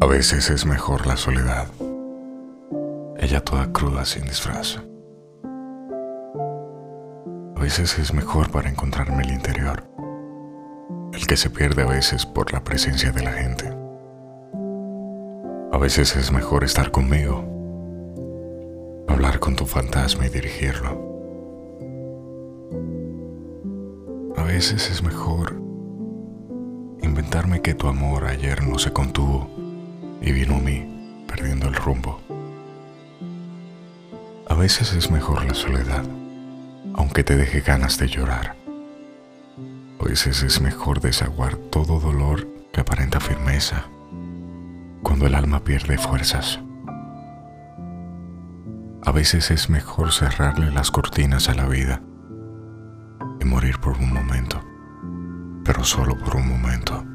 A veces es mejor la soledad, ella toda cruda sin disfraz. A veces es mejor para encontrarme el interior, el que se pierde a veces por la presencia de la gente. A veces es mejor estar conmigo, hablar con tu fantasma y dirigirlo. A veces es mejor inventarme que tu amor ayer no se contuvo y vino a mí perdiendo el rumbo. A veces es mejor la soledad, aunque te deje ganas de llorar. A veces es mejor desaguar todo dolor que aparenta firmeza cuando el alma pierde fuerzas. A veces es mejor cerrarle las cortinas a la vida y morir por un momento, pero solo por un momento.